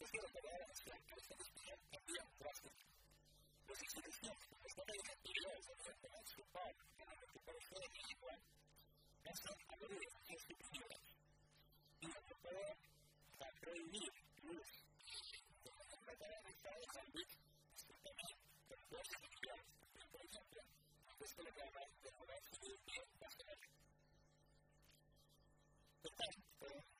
antes de operar hacia la interior. industrial cambian eh, drásticamente. Los instrucciones que están identificadas en el plan global que la recuperación individual pasan a la y la a prohibir los tratar de estados es que también con dos estudiantes, por ejemplo, antes de lograr mejorar su bien nacional. Por tanto,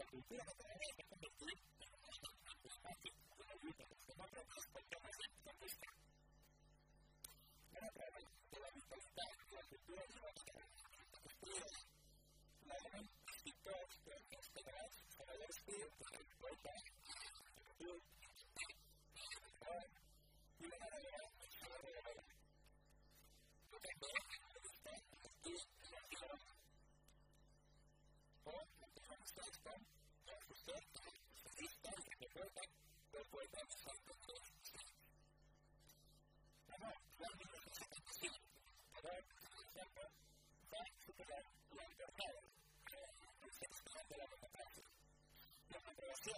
la cultura que en un espacio de la vida, demócratas, la gente que de la vitalidad de la cultura de la vida, que la gran éxitos, pero que de para ver si que ejemplo, a superar la el de la democracia. La de la que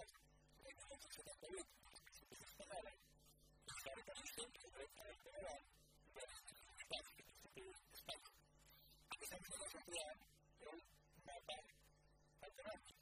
para el de que España. A pesar de el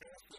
Thank you.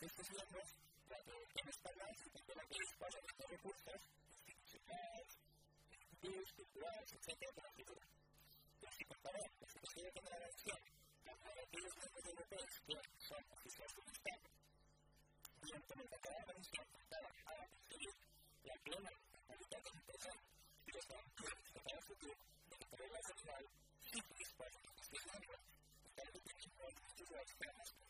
estos miembros de que Dirección Española de la que disponen de recursos institucionales, educativos, culturales, etc. Pero si comparamos la situación de la nación con aquellos miembros europeos que son oficiales del Estado, evidentemente cada nación apuntada a construir la plena mentalidad de impresión y los garantías de cara al futuro de la autoridad nacional si que disponen de cuestionarios, tal vez teniendo los derechos de los ciudadanos